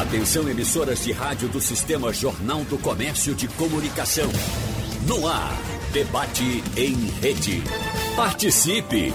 Atenção emissoras de rádio do Sistema Jornal do Comércio de Comunicação. No ar, debate em rede. Participe!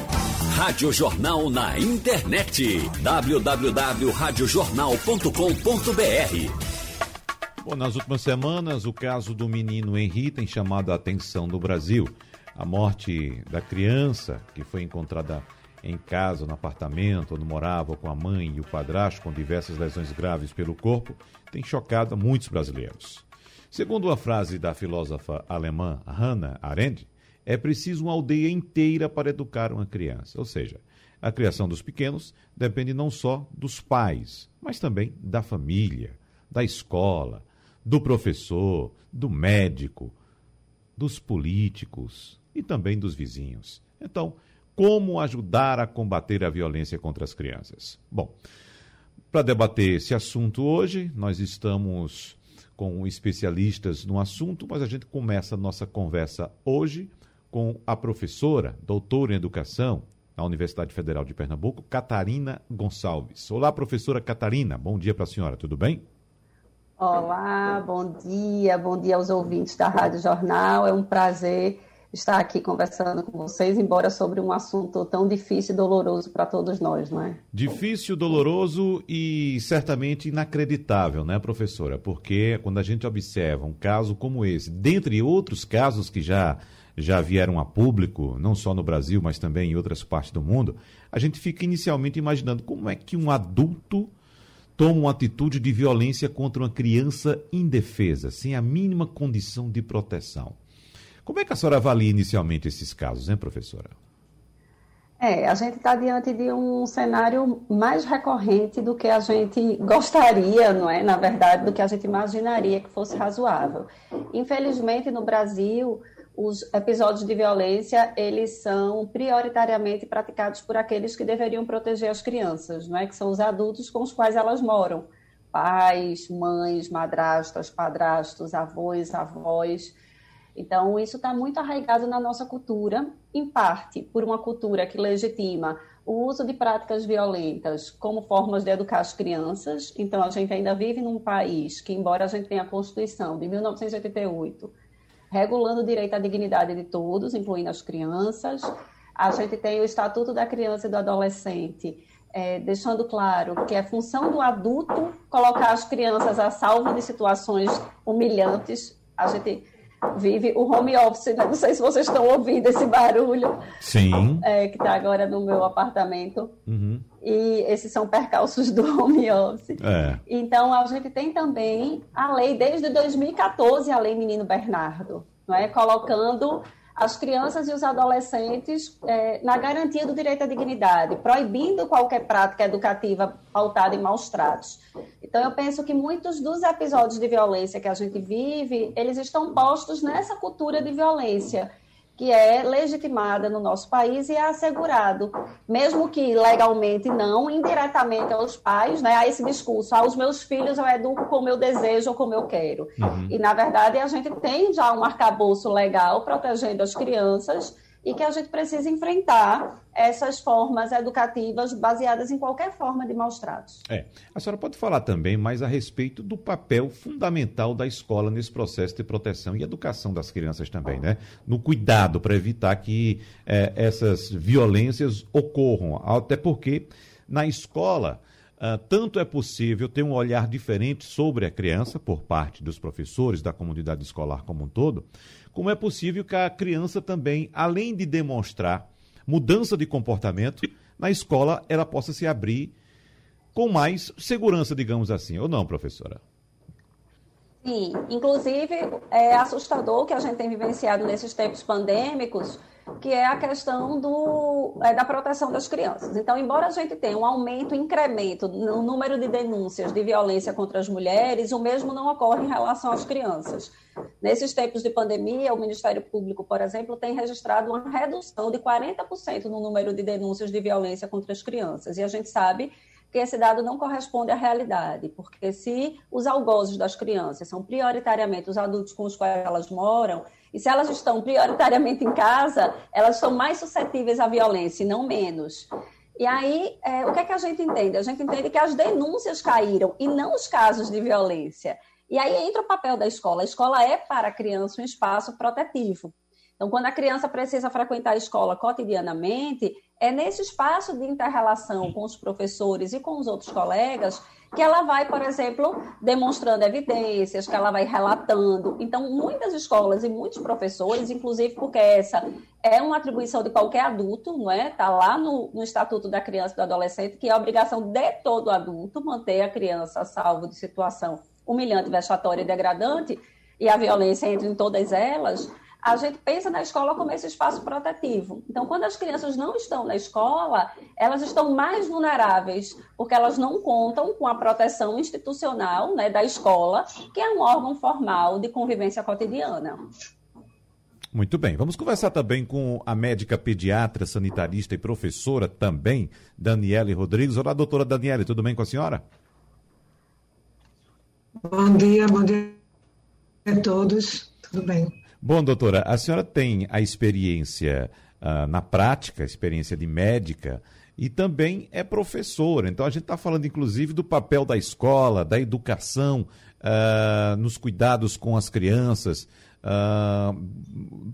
Rádio Jornal na internet. www.radiojornal.com.br Bom, nas últimas semanas, o caso do menino Henri tem chamado a atenção do Brasil. A morte da criança, que foi encontrada em casa, no apartamento, onde morava com a mãe e o padrasto, com diversas lesões graves pelo corpo, tem chocado muitos brasileiros. Segundo a frase da filósofa alemã Hannah Arendt, é preciso uma aldeia inteira para educar uma criança. Ou seja, a criação dos pequenos depende não só dos pais, mas também da família, da escola, do professor, do médico, dos políticos e também dos vizinhos. Então, como ajudar a combater a violência contra as crianças? Bom, para debater esse assunto hoje, nós estamos com especialistas no assunto, mas a gente começa a nossa conversa hoje com a professora, doutora em educação, na Universidade Federal de Pernambuco, Catarina Gonçalves. Olá, professora Catarina, bom dia para a senhora, tudo bem? Olá, bom dia, bom dia aos ouvintes da Rádio Jornal. É um prazer estar aqui conversando com vocês, embora sobre um assunto tão difícil e doloroso para todos nós, não é? Difícil, doloroso e certamente inacreditável, né, professora? Porque quando a gente observa um caso como esse, dentre outros casos que já já vieram a público, não só no Brasil, mas também em outras partes do mundo, a gente fica inicialmente imaginando como é que um adulto toma uma atitude de violência contra uma criança indefesa, sem a mínima condição de proteção. Como é que a senhora avalia inicialmente esses casos, hein, professora? É, a gente está diante de um cenário mais recorrente do que a gente gostaria, não é? Na verdade, do que a gente imaginaria que fosse razoável. Infelizmente, no Brasil, os episódios de violência, eles são prioritariamente praticados por aqueles que deveriam proteger as crianças, não é? Que são os adultos com os quais elas moram. Pais, mães, madrastas, padrastos, avós, avós. Então, isso está muito arraigado na nossa cultura, em parte por uma cultura que legitima o uso de práticas violentas como formas de educar as crianças. Então, a gente ainda vive num país que, embora a gente tenha a Constituição de 1988, regulando o direito à dignidade de todos, incluindo as crianças. A gente tem o Estatuto da Criança e do Adolescente, é, deixando claro que é função do adulto colocar as crianças a salvo de situações humilhantes. A gente vive o home office, né? não sei se vocês estão ouvindo esse barulho. Sim. É, que está agora no meu apartamento. Uhum. E esses são percalços do home office. É. Então, a gente tem também a lei, desde 2014, a Lei Menino Bernardo, não é? colocando as crianças e os adolescentes é, na garantia do direito à dignidade, proibindo qualquer prática educativa pautada em maus tratos. Então, eu penso que muitos dos episódios de violência que a gente vive, eles estão postos nessa cultura de violência que é legitimada no nosso país e é assegurado, mesmo que legalmente não, indiretamente aos pais, né, a esse discurso, aos ah, meus filhos eu educo como eu desejo ou como eu quero. Uhum. E, na verdade, a gente tem já um arcabouço legal protegendo as crianças e que a gente precisa enfrentar essas formas educativas baseadas em qualquer forma de maus tratos. É. A senhora pode falar também mais a respeito do papel fundamental da escola nesse processo de proteção e educação das crianças também, né? No cuidado para evitar que é, essas violências ocorram. Até porque na escola. Uh, tanto é possível ter um olhar diferente sobre a criança por parte dos professores, da comunidade escolar como um todo, como é possível que a criança também, além de demonstrar mudança de comportamento, na escola ela possa se abrir com mais segurança, digamos assim, ou não, professora? Sim, inclusive é assustador que a gente tem vivenciado nesses tempos pandêmicos, que é a questão do, é, da proteção das crianças. Então, embora a gente tenha um aumento, um incremento no número de denúncias de violência contra as mulheres, o mesmo não ocorre em relação às crianças. Nesses tempos de pandemia, o Ministério Público, por exemplo, tem registrado uma redução de 40% no número de denúncias de violência contra as crianças. E a gente sabe que esse dado não corresponde à realidade, porque se os algozes das crianças são prioritariamente os adultos com os quais elas moram, e se elas estão prioritariamente em casa, elas são mais suscetíveis à violência e não menos. E aí, é, o que é que a gente entende? A gente entende que as denúncias caíram e não os casos de violência. E aí entra o papel da escola. A escola é para a criança um espaço protetivo. Então, quando a criança precisa frequentar a escola cotidianamente, é nesse espaço de interrelação com os professores e com os outros colegas que ela vai, por exemplo, demonstrando evidências, que ela vai relatando. Então, muitas escolas e muitos professores, inclusive porque essa é uma atribuição de qualquer adulto, não é? Está lá no, no Estatuto da Criança e do Adolescente, que é a obrigação de todo adulto manter a criança salvo de situação humilhante, vexatória e degradante, e a violência entra em todas elas a gente pensa na escola como esse espaço protetivo. Então, quando as crianças não estão na escola, elas estão mais vulneráveis, porque elas não contam com a proteção institucional né, da escola, que é um órgão formal de convivência cotidiana. Muito bem. Vamos conversar também com a médica pediatra, sanitarista e professora também, Daniele Rodrigues. Olá, doutora Daniele, tudo bem com a senhora? Bom dia, bom dia a todos. Tudo bem. Bom, doutora, a senhora tem a experiência uh, na prática, experiência de médica, e também é professora. Então a gente está falando, inclusive, do papel da escola, da educação, uh, nos cuidados com as crianças, uh,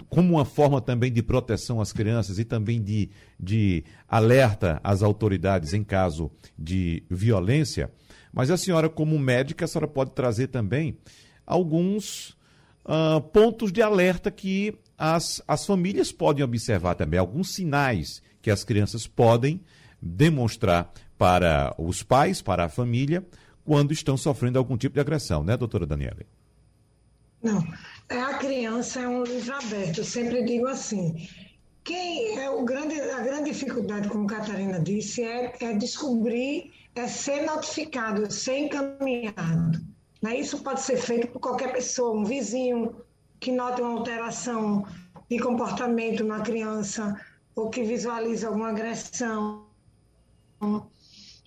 como uma forma também de proteção às crianças e também de, de alerta às autoridades em caso de violência. Mas a senhora, como médica, a senhora pode trazer também alguns uh, pontos de alerta que as, as famílias podem observar também, alguns sinais que as crianças podem demonstrar para os pais, para a família, quando estão sofrendo algum tipo de agressão, né, doutora Daniela? Não, é, a criança é um livro aberto, eu sempre digo assim. Quem é o grande, a grande dificuldade, como a Catarina disse, é, é descobrir, é ser notificado, ser encaminhado. Né? Isso pode ser feito por qualquer pessoa, um vizinho que nota uma alteração de comportamento na criança ou que visualiza alguma agressão.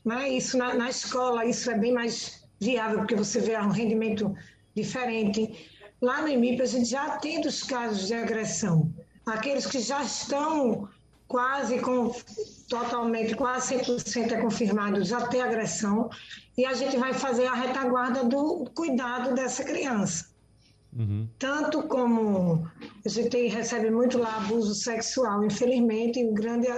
Né? Isso na, na escola, isso é bem mais viável, porque você vê um rendimento diferente. Lá no IMIP, a gente já tem os casos de agressão. Aqueles que já estão quase com totalmente, quase 100% é confirmado já ter agressão, e a gente vai fazer a retaguarda do cuidado dessa criança. Uhum. Tanto como a gente recebe muito lá abuso sexual, infelizmente, o grande,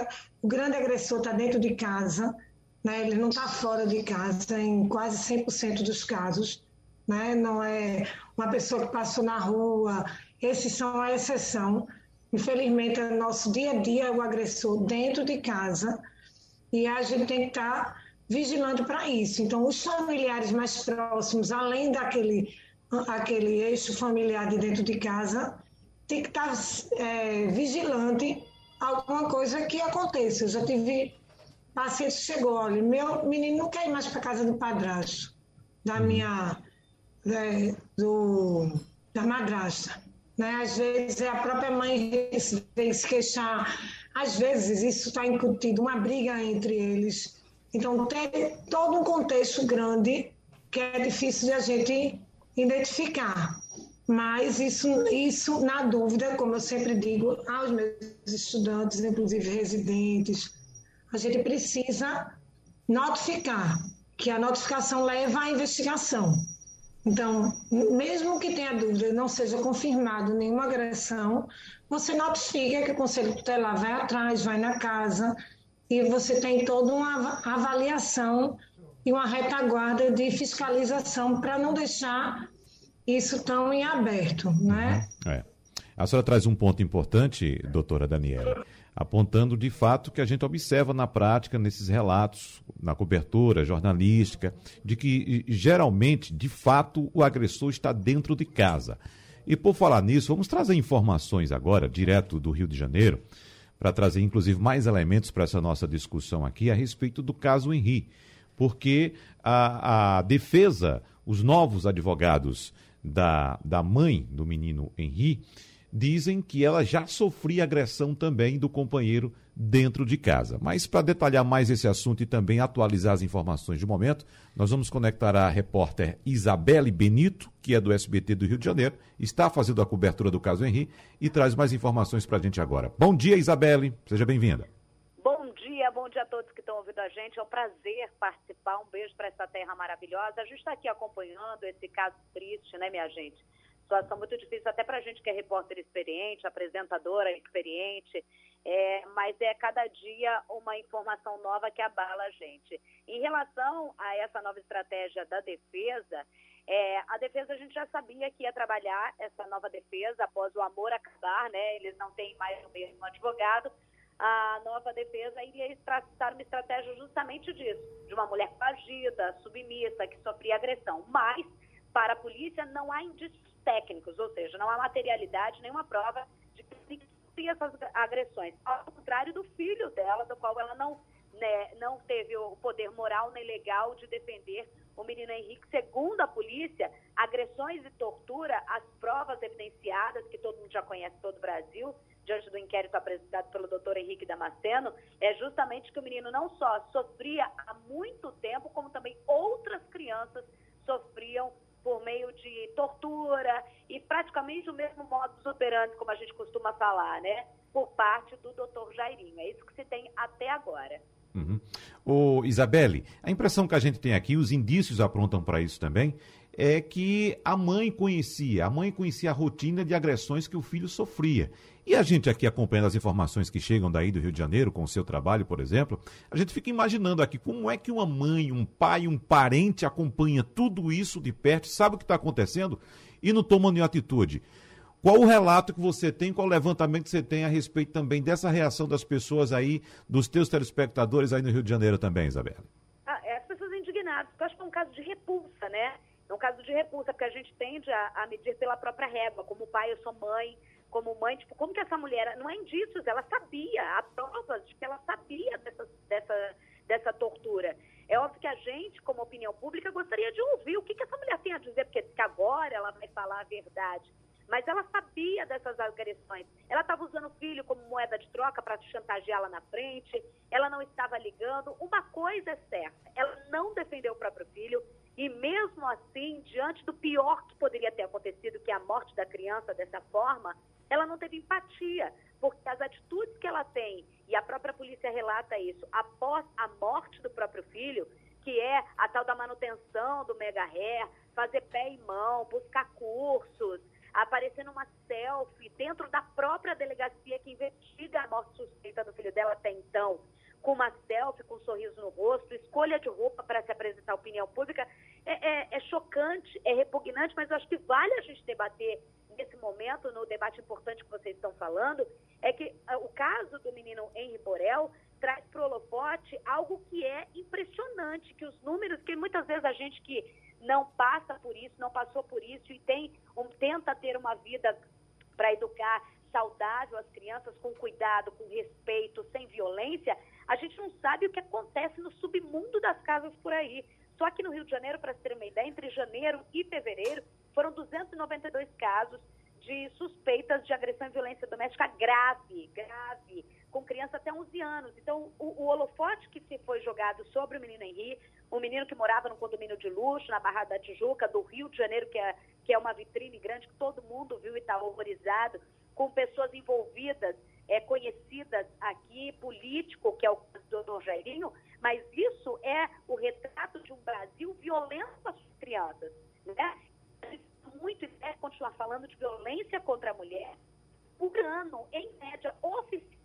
o grande agressor está dentro de casa, né? ele não está fora de casa em quase 100% dos casos. Né? Não é uma pessoa que passou na rua, esses são a exceção. Infelizmente, é nosso dia a dia é o agressor dentro de casa e a gente tem que estar tá vigilando para isso. Então, os familiares mais próximos, além daquele aquele eixo familiar de dentro de casa, tem que estar tá, é, vigilante alguma coisa que aconteça. Eu já tive paciente que chegou, olha, meu menino não quer ir mais para casa do padrasto, da uhum. minha, é, do, da madrasta. Né? Às vezes é a própria mãe vem se queixar, às vezes isso está incutido uma briga entre eles. Então tem todo um contexto grande que é difícil de a gente identificar. Mas isso, isso, na dúvida, como eu sempre digo aos meus estudantes, inclusive residentes, a gente precisa notificar, que a notificação leva à investigação. Então, mesmo que tenha dúvida não seja confirmado nenhuma agressão, você notifica que o Conselho Tutelar vai atrás, vai na casa e você tem toda uma avaliação e uma retaguarda de fiscalização para não deixar isso tão em aberto, né? É. A senhora traz um ponto importante, doutora Daniela apontando de fato que a gente observa na prática, nesses relatos, na cobertura jornalística, de que geralmente, de fato, o agressor está dentro de casa. E por falar nisso, vamos trazer informações agora, direto do Rio de Janeiro, para trazer inclusive mais elementos para essa nossa discussão aqui a respeito do caso Henri, porque a, a defesa, os novos advogados da, da mãe do menino Henri, dizem que ela já sofria agressão também do companheiro dentro de casa. Mas para detalhar mais esse assunto e também atualizar as informações de momento, nós vamos conectar a repórter Isabelle Benito, que é do SBT do Rio de Janeiro, está fazendo a cobertura do caso Henri e traz mais informações para a gente agora. Bom dia, Isabelle, seja bem-vinda. Bom dia, bom dia a todos que estão ouvindo a gente. É um prazer participar. Um beijo para essa terra maravilhosa. A gente está aqui acompanhando esse caso triste, né, minha gente? Situação muito difícil, até para a gente que é repórter experiente, apresentadora experiente. É, mas é cada dia uma informação nova que abala a gente. Em relação a essa nova estratégia da defesa, é, a defesa a gente já sabia que ia trabalhar essa nova defesa após o amor acabar, né? Eles não têm mais o mesmo advogado. A nova defesa iria traçar uma estratégia justamente disso, de uma mulher coagida, submissa, que sofria agressão. Mas, para a polícia, não há indícios técnicos, ou seja, não há materialidade, nenhuma prova de que sofria essas agressões. Ao contrário do filho dela, do qual ela não, né, não teve o poder moral nem legal de defender o menino Henrique. Segundo a polícia, agressões e tortura, as provas evidenciadas, que todo mundo já conhece, todo o Brasil, diante do inquérito apresentado pelo doutor Henrique Damasceno, é justamente que o menino não só sofria há muito tempo, como também outras crianças sofriam por meio de tortura e praticamente o mesmo modus operandi, como a gente costuma falar, né? Por parte do doutor Jairinho. É isso que se tem até agora. Uhum. O Isabelle, a impressão que a gente tem aqui, os indícios apontam para isso também, é que a mãe conhecia, a mãe conhecia a rotina de agressões que o filho sofria. E a gente aqui acompanhando as informações que chegam daí do Rio de Janeiro, com o seu trabalho, por exemplo, a gente fica imaginando aqui como é que uma mãe, um pai, um parente acompanha tudo isso de perto, sabe o que está acontecendo e não toma nenhuma atitude. Qual o relato que você tem, qual o levantamento que você tem a respeito também dessa reação das pessoas aí, dos teus telespectadores aí no Rio de Janeiro também, Isabela? Ah, é, as pessoas indignadas, porque eu acho que é um caso de repulsa, né? É um caso de repulsa, porque a gente tende a, a medir pela própria régua, como pai, eu sou mãe, como mãe, tipo, como que essa mulher, não é indícios, ela sabia, há provas de que ela sabia dessa, dessa, dessa tortura. É óbvio que a gente, como opinião pública, gostaria de ouvir o que, que essa mulher tem a dizer, porque agora ela vai falar a verdade. Mas ela sabia dessas agressões. Ela estava usando o filho como moeda de troca para chantageá-la na frente. Ela não estava ligando. Uma coisa é certa: ela não defendeu o próprio filho. E mesmo assim, diante do pior que poderia ter acontecido, que é a morte da criança dessa forma, ela não teve empatia, porque as atitudes que ela tem, e a própria polícia relata isso, após a morte do próprio filho, que é a tal da manutenção do mega hair, fazer pé e mão, buscar cursos, aparecer numa selfie dentro da própria delegacia que investiga a morte suspeita do filho dela até então, com uma selfie, com um sorriso no rosto, escolha de roupa para se apresentar à opinião pública, é, é, é chocante, é repugnante, mas eu acho que vale a gente debater nesse momento, no debate importante que vocês estão falando, é que ah, o caso do menino Henri Borel traz para o holofote algo que é impressionante, que os números, que muitas vezes a gente que não passa por isso, não passou por isso e tem um, tenta ter uma vida para educar saudável as crianças com cuidado, com respeito, sem violência, a gente não sabe o que acontece no submundo das casas por aí. Só aqui no Rio de Janeiro, para ter uma ideia, entre janeiro e fevereiro, foram 292 casos de suspeitas de agressão e violência doméstica grave, grave, com criança até 11 anos. Então, o, o holofote que se foi jogado sobre o menino Henri, um menino que morava num condomínio de luxo, na Barra da Tijuca, do Rio de Janeiro, que é, que é uma vitrine grande que todo mundo viu e está horrorizado, com pessoas envolvidas, é, conhecidas aqui, político, que é o doutor Jairinho, mas isso é o retrato de um Brasil violento às crianças. Né? muito e deve continuar falando de violência contra a mulher por ano, em média, oficial.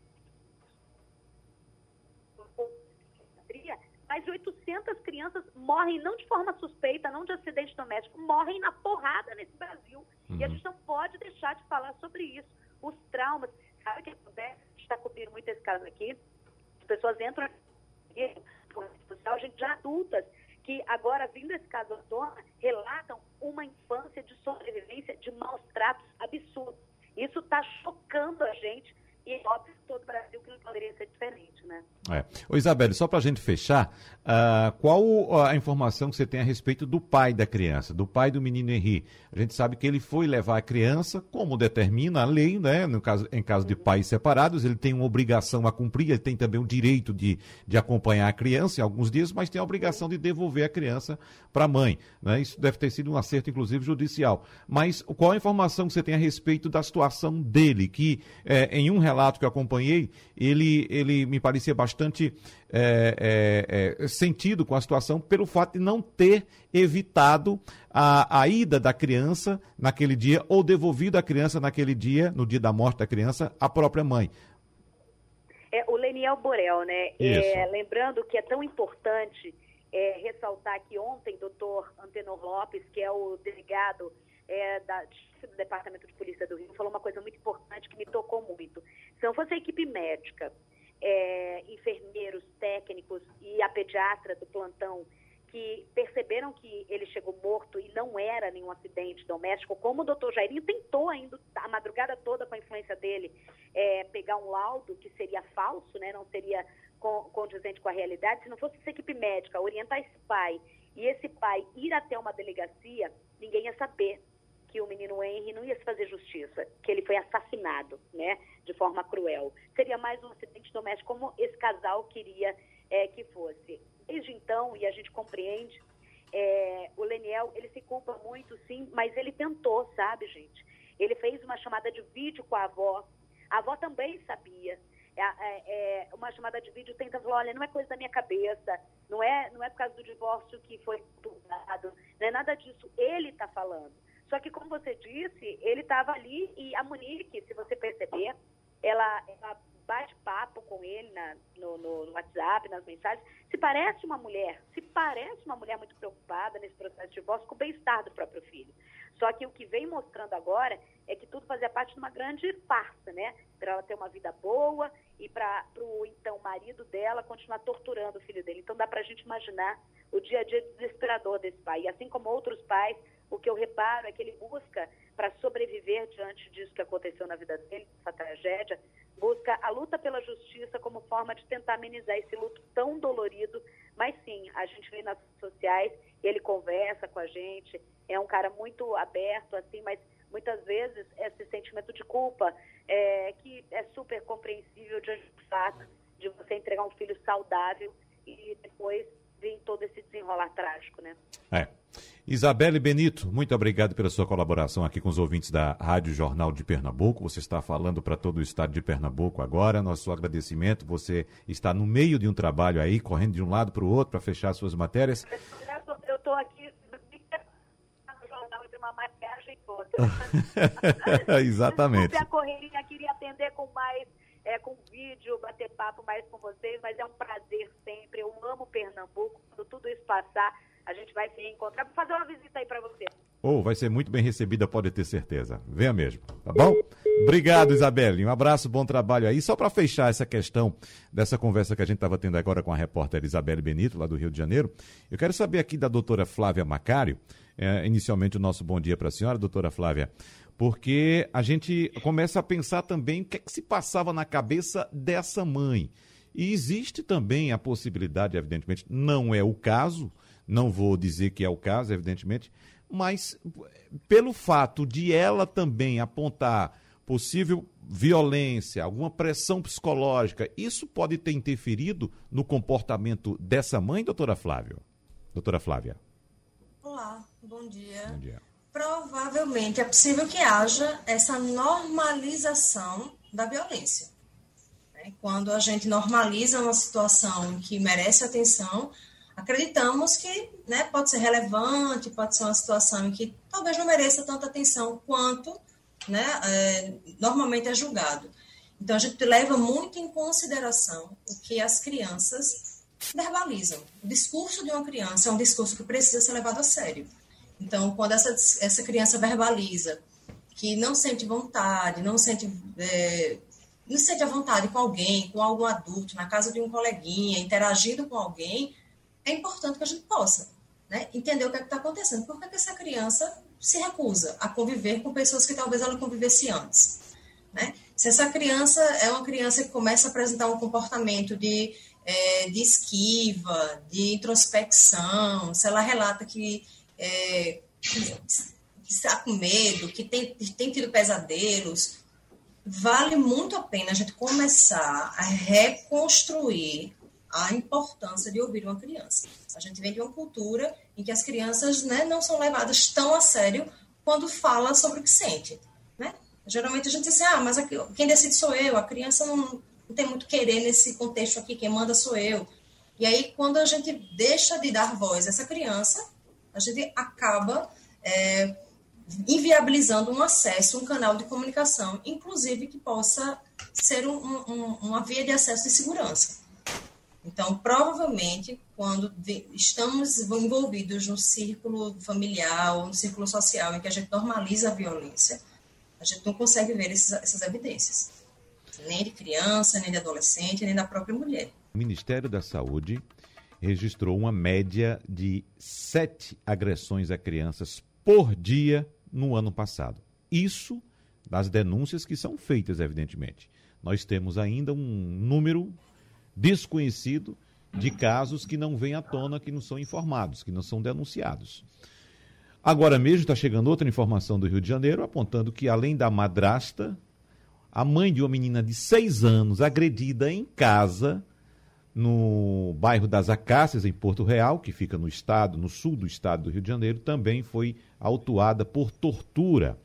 Mais de 800 crianças morrem não de forma suspeita, não de acidente doméstico, morrem na porrada nesse Brasil. Uhum. E a uhum. gente não pode deixar de falar sobre isso. Os traumas. Sabe que acontece? A gente está cobrindo muito esse caso aqui. As pessoas entram social, gente já adultas, que agora, vindo esse caso à tona, relatam uma infância de sobrevivência de maus tratos absurdos. Isso está chocando a gente e óbvio todo o Brasil que não poderia ser diferente, né? É. Ô Isabelle, só para a gente fechar, uh, qual a informação que você tem a respeito do pai da criança, do pai do menino Henri? A gente sabe que ele foi levar a criança, como determina a lei, né? No caso, em caso de pais separados, ele tem uma obrigação a cumprir, ele tem também o direito de, de acompanhar a criança em alguns dias, mas tem a obrigação de devolver a criança para a mãe. Né? Isso deve ter sido um acerto, inclusive, judicial. Mas qual a informação que você tem a respeito da situação dele, que é, em um relato que eu acompanhei, ele, ele me parecia bastante é, é, é, sentido com a situação pelo fato de não ter evitado a, a ida da criança naquele dia ou devolvido a criança naquele dia, no dia da morte da criança, à própria mãe. É, o Leniel Borel, né? É, lembrando que é tão importante é, ressaltar que ontem, doutor Antenor Lopes, que é o delegado é, da, do Departamento de Polícia do Rio, falou uma coisa muito importante que me tocou não fosse a equipe médica, é, enfermeiros, técnicos e a pediatra do plantão que perceberam que ele chegou morto e não era nenhum acidente doméstico, como o doutor Jairinho tentou ainda a madrugada toda com a influência dele é, pegar um laudo que seria falso, né, não seria condizente com a realidade, se não fosse essa equipe médica orientar esse pai e esse pai ir até uma delegacia, ninguém ia saber que o menino Henry não ia se fazer justiça, que ele foi assassinado, né, de forma cruel. Seria mais um acidente doméstico, como esse casal queria é, que fosse. Desde então, e a gente compreende, é, o Leniel, ele se culpa muito, sim, mas ele tentou, sabe, gente? Ele fez uma chamada de vídeo com a avó. A avó também sabia. É, é, é, uma chamada de vídeo tenta falar, olha, não é coisa da minha cabeça, não é, não é por causa do divórcio que foi turbado, não é nada disso. Ele está falando. Só que, como você disse, ele estava ali e a Monique, se você perceber, ela, ela bate papo com ele na, no, no, WhatsApp, nas mensagens, se parece uma mulher, se parece uma mulher muito preocupada nesse processo de divórcio com o bem-estar do próprio filho. Só que o que vem mostrando agora é que tudo fazia parte de uma grande farsa, né? Para ela ter uma vida boa e para o então marido dela continuar torturando o filho dele. Então dá para a gente imaginar o dia a dia desesperador desse pai. E assim como outros pais, o que eu reparo é que ele busca, para sobreviver diante disso que aconteceu na vida dele, essa tragédia, busca a luta pela justiça como forma de tentar amenizar esse luto tão dolorido. Mas sim, a gente vê nas redes sociais, ele conversa com a gente, é um cara muito aberto, assim, mas muitas vezes esse sentimento de culpa, é, que é super compreensível diante do fato de você entregar um filho saudável e depois vir todo esse desenrolar trágico, né? É. Isabelle Benito, muito obrigado pela sua colaboração aqui com os ouvintes da Rádio Jornal de Pernambuco. Você está falando para todo o estado de Pernambuco agora. Nosso agradecimento. Você está no meio de um trabalho aí, correndo de um lado para o outro para fechar suas matérias. Eu estou aqui no jornal entre uma maquiagem e outra. Exatamente. A correria, queria atender com mais é, com vídeo, bater papo mais com vocês, mas é um prazer sempre. Eu amo Pernambuco. Quando tudo isso passar, a gente vai se encontrar para fazer uma visita aí para você. Oh, vai ser muito bem recebida, pode ter certeza. Venha mesmo, tá bom? Obrigado, Isabelle. Um abraço, bom trabalho aí. Só para fechar essa questão dessa conversa que a gente estava tendo agora com a repórter Isabelle Benito, lá do Rio de Janeiro, eu quero saber aqui da doutora Flávia Macário, é, inicialmente o nosso bom dia para a senhora, doutora Flávia, porque a gente começa a pensar também o que, é que se passava na cabeça dessa mãe. E existe também a possibilidade, evidentemente, não é o caso, não vou dizer que é o caso, evidentemente, mas pelo fato de ela também apontar possível violência, alguma pressão psicológica, isso pode ter interferido no comportamento dessa mãe, doutora Flávia? Doutora Flávia. Olá, bom dia. Bom dia. Provavelmente é possível que haja essa normalização da violência. Né? Quando a gente normaliza uma situação que merece atenção, acreditamos que né, pode ser relevante, pode ser uma situação em que talvez não mereça tanta atenção quanto né, é, normalmente é julgado. Então, a gente leva muito em consideração o que as crianças verbalizam. O discurso de uma criança é um discurso que precisa ser levado a sério. Então, quando essa, essa criança verbaliza que não sente vontade, não sente, é, não sente a vontade com alguém, com algum adulto, na casa de um coleguinha, interagindo com alguém, é importante que a gente possa né, entender o que é está acontecendo. Por que, que essa criança se recusa a conviver com pessoas que talvez ela convivesse antes? Né? Se essa criança é uma criança que começa a apresentar um comportamento de, é, de esquiva, de introspecção, se ela relata que, é, está com medo, que tem, tem tido pesadelos, vale muito a pena a gente começar a reconstruir a importância de ouvir uma criança. A gente vem de uma cultura em que as crianças né, não são levadas tão a sério quando fala sobre o que sente. Né? Geralmente a gente diz assim, ah, mas aqui, quem decide sou eu, a criança não, não tem muito querer nesse contexto aqui, quem manda sou eu. E aí, quando a gente deixa de dar voz a essa criança, a gente acaba é, inviabilizando um acesso, um canal de comunicação, inclusive que possa ser um, um, uma via de acesso de segurança. Então, provavelmente, quando estamos envolvidos no círculo familiar ou no círculo social em que a gente normaliza a violência, a gente não consegue ver esses, essas evidências, nem de criança, nem de adolescente, nem da própria mulher. O Ministério da Saúde registrou uma média de sete agressões a crianças por dia no ano passado. Isso das denúncias que são feitas, evidentemente. Nós temos ainda um número desconhecido de casos que não vêm à tona, que não são informados, que não são denunciados. Agora mesmo está chegando outra informação do Rio de Janeiro apontando que, além da madrasta, a mãe de uma menina de seis anos agredida em casa no bairro das Acácias, em Porto Real, que fica no estado, no sul do estado do Rio de Janeiro, também foi autuada por tortura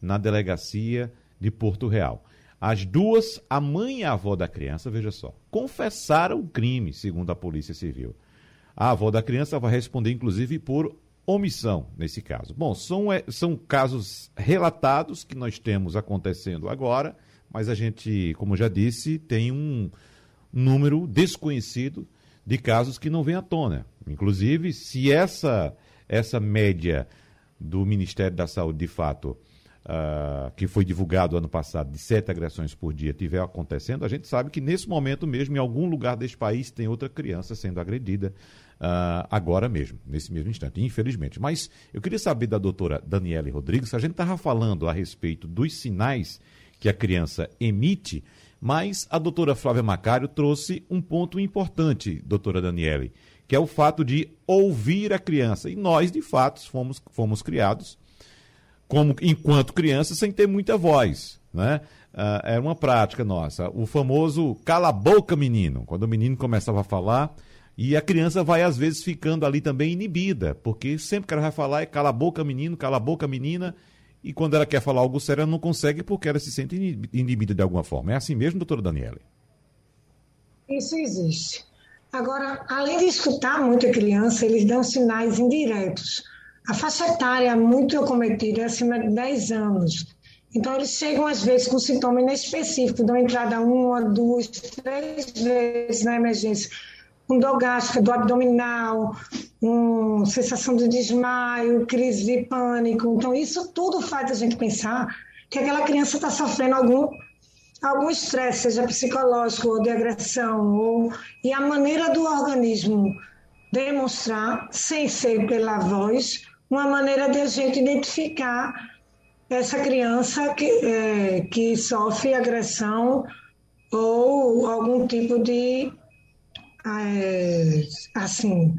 na delegacia de Porto Real. As duas, a mãe e a avó da criança, veja só, confessaram o crime, segundo a Polícia Civil. A avó da criança vai responder, inclusive, por omissão nesse caso. Bom, são, é, são casos relatados que nós temos acontecendo agora, mas a gente, como já disse, tem um número desconhecido de casos que não vem à tona. Inclusive, se essa, essa média do Ministério da Saúde, de fato, uh, que foi divulgado ano passado, de sete agressões por dia, estiver acontecendo, a gente sabe que nesse momento mesmo, em algum lugar desse país, tem outra criança sendo agredida. Uh, agora mesmo, nesse mesmo instante, infelizmente. Mas eu queria saber da doutora Daniele Rodrigues, a gente estava falando a respeito dos sinais que a criança emite mas a doutora Flávia Macário trouxe um ponto importante, doutora Daniele, que é o fato de ouvir a criança. E nós, de fato, fomos, fomos criados como enquanto crianças sem ter muita voz. Né? Uh, era uma prática nossa. O famoso cala a boca, menino. Quando o menino começava a falar, e a criança vai, às vezes, ficando ali também inibida, porque sempre que ela vai falar é cala a boca, menino, cala a boca, menina, e quando ela quer falar algo sério, ela não consegue porque ela se sente inibida de alguma forma. É assim mesmo, doutora Daniela? Isso existe. Agora, além de escutar muito a criança, eles dão sinais indiretos. A faixa etária é muito acometida é acima de 10 anos. Então, eles chegam, às vezes, com sintoma inespecífico, dão entrada uma, duas, três vezes na emergência com dor gástrica do abdominal, com sensação de desmaio, crise de pânico. Então, isso tudo faz a gente pensar que aquela criança está sofrendo algum algum estresse, seja psicológico ou de agressão, ou, e a maneira do organismo demonstrar, sem ser pela voz, uma maneira de a gente identificar essa criança que, é, que sofre agressão ou algum tipo de é, assim,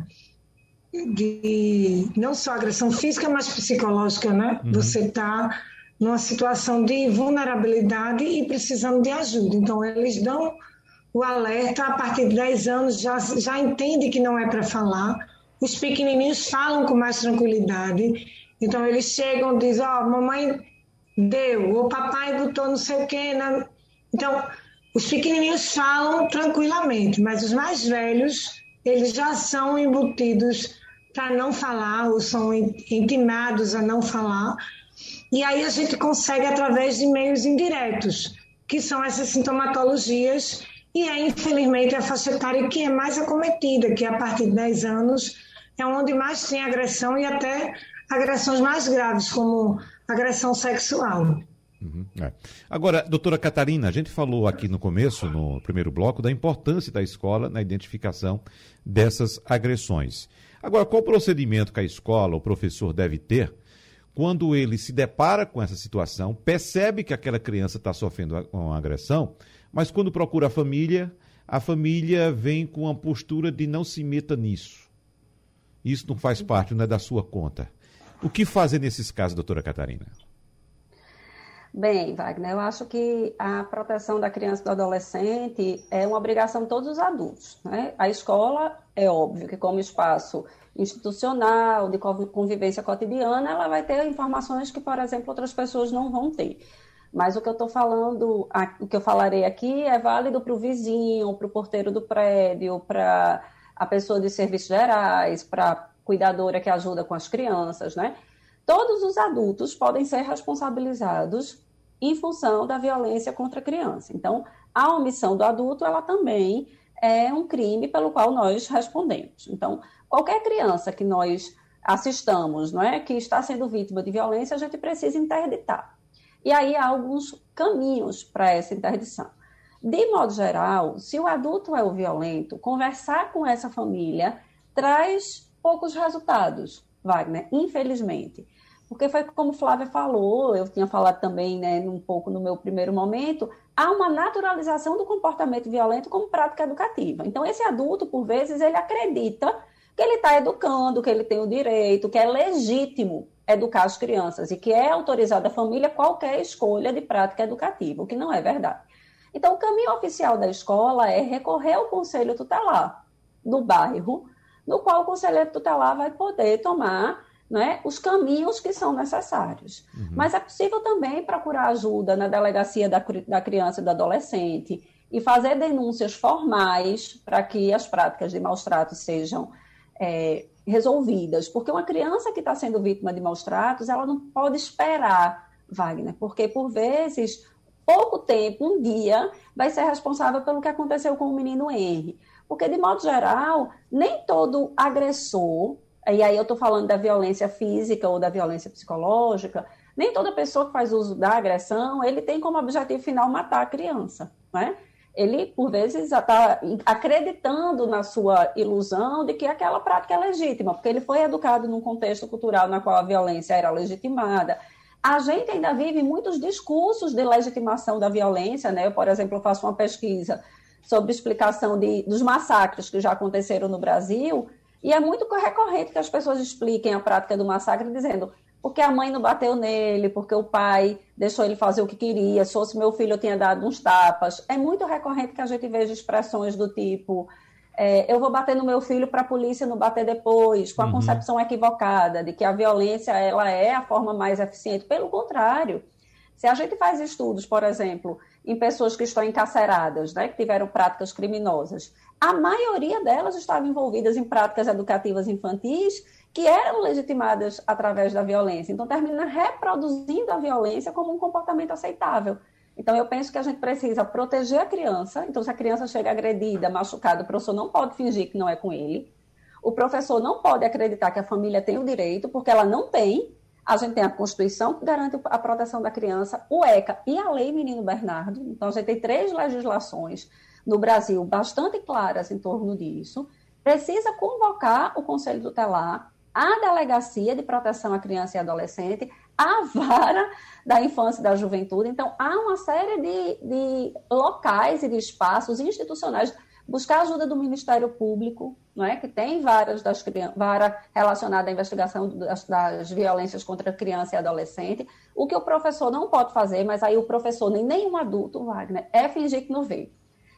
de não só agressão física, mas psicológica, né? Uhum. Você está numa situação de vulnerabilidade e precisando de ajuda. Então, eles dão o alerta a partir de 10 anos, já, já entende que não é para falar. Os pequenininhos falam com mais tranquilidade. Então, eles chegam e dizem: Ó, oh, mamãe deu, o papai botou não sei o quê. Na... Então, os pequenininhos falam tranquilamente, mas os mais velhos, eles já são embutidos para não falar, ou são intimados a não falar. E aí a gente consegue através de meios indiretos, que são essas sintomatologias, e é infelizmente a faixa etária que é mais acometida, que é a partir de 10 anos é onde mais tem agressão e até agressões mais graves, como agressão sexual. Uhum, é. Agora, doutora Catarina, a gente falou aqui no começo, no primeiro bloco, da importância da escola na identificação dessas agressões. Agora, qual o procedimento que a escola, o professor deve ter quando ele se depara com essa situação, percebe que aquela criança está sofrendo uma agressão, mas quando procura a família, a família vem com uma postura de não se meta nisso. Isso não faz parte, não é da sua conta. O que fazer nesses casos, doutora Catarina? Bem, Wagner, eu acho que a proteção da criança e do adolescente é uma obrigação de todos os adultos. Né? A escola, é óbvio que como espaço institucional, de convivência cotidiana, ela vai ter informações que, por exemplo, outras pessoas não vão ter. Mas o que eu estou falando, o que eu falarei aqui é válido para o vizinho, para o porteiro do prédio, para a pessoa de serviços gerais, para a cuidadora que ajuda com as crianças, né? Todos os adultos podem ser responsabilizados em função da violência contra a criança. Então, a omissão do adulto, ela também é um crime pelo qual nós respondemos. Então, qualquer criança que nós assistamos, não é, que está sendo vítima de violência, a gente precisa interditar. E aí há alguns caminhos para essa interdição. De modo geral, se o adulto é o violento, conversar com essa família traz poucos resultados, Wagner, infelizmente. Porque foi como Flávia falou, eu tinha falado também, né, um pouco no meu primeiro momento, há uma naturalização do comportamento violento como prática educativa. Então, esse adulto, por vezes, ele acredita que ele está educando, que ele tem o direito, que é legítimo educar as crianças e que é autorizada a família qualquer escolha de prática educativa, o que não é verdade. Então, o caminho oficial da escola é recorrer ao conselho tutelar do bairro, no qual o conselheiro tutelar vai poder tomar né, os caminhos que são necessários. Uhum. Mas é possível também procurar ajuda na delegacia da, da criança e do adolescente e fazer denúncias formais para que as práticas de maus tratos sejam é, resolvidas, porque uma criança que está sendo vítima de maus tratos, ela não pode esperar, Wagner, porque por vezes pouco tempo, um dia, vai ser responsável pelo que aconteceu com o menino Henry. Porque, de modo geral, nem todo agressor, e aí eu estou falando da violência física ou da violência psicológica, nem toda pessoa que faz uso da agressão, ele tem como objetivo final matar a criança, né? Ele, por vezes, está acreditando na sua ilusão de que aquela prática é legítima, porque ele foi educado num contexto cultural na qual a violência era legitimada. A gente ainda vive muitos discursos de legitimação da violência, né? Eu, por exemplo, faço uma pesquisa sobre explicação de, dos massacres que já aconteceram no Brasil, e é muito recorrente que as pessoas expliquem a prática do massacre dizendo porque a mãe não bateu nele, porque o pai deixou ele fazer o que queria, se fosse meu filho eu tinha dado uns tapas. É muito recorrente que a gente veja expressões do tipo é, eu vou bater no meu filho para a polícia não bater depois, com a uhum. concepção equivocada de que a violência ela é a forma mais eficiente. Pelo contrário, se a gente faz estudos, por exemplo, em pessoas que estão encarceradas, né, que tiveram práticas criminosas, a maioria delas estavam envolvidas em práticas educativas infantis que eram legitimadas através da violência. Então, termina reproduzindo a violência como um comportamento aceitável. Então, eu penso que a gente precisa proteger a criança. Então, se a criança chega agredida, machucada, o professor não pode fingir que não é com ele. O professor não pode acreditar que a família tem o direito, porque ela não tem. A gente tem a Constituição que garante a proteção da criança, o ECA e a Lei Menino Bernardo. Então, a gente tem três legislações no Brasil bastante claras em torno disso. Precisa convocar o Conselho Tutelar a Delegacia de Proteção à Criança e Adolescente, a Vara da Infância e da Juventude. Então, há uma série de, de locais e de espaços institucionais buscar ajuda do Ministério Público, não é? que tem várias das vara relacionada à investigação das, das, violências contra criança e adolescente. O que o professor não pode fazer, mas aí o professor nem nenhum adulto, Wagner, é fingir que não vê.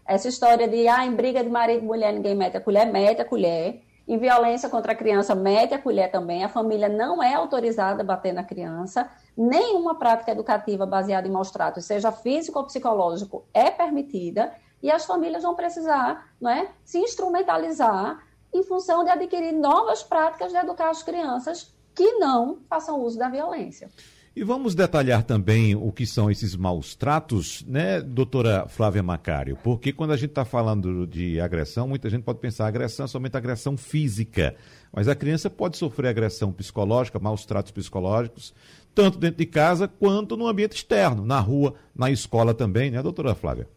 Essa história de, ah, em briga de marido e mulher ninguém mete a colher, mete a colher. Em violência contra a criança, mete a colher também. A família não é autorizada a bater na criança. Nenhuma prática educativa baseada em maus tratos, seja físico ou psicológico, é permitida. E as famílias vão precisar não é, se instrumentalizar em função de adquirir novas práticas de educar as crianças que não façam uso da violência. E vamos detalhar também o que são esses maus tratos, né, doutora Flávia Macário? Porque quando a gente está falando de agressão, muita gente pode pensar agressão é somente agressão física. Mas a criança pode sofrer agressão psicológica, maus tratos psicológicos, tanto dentro de casa quanto no ambiente externo, na rua, na escola também, né, doutora Flávia?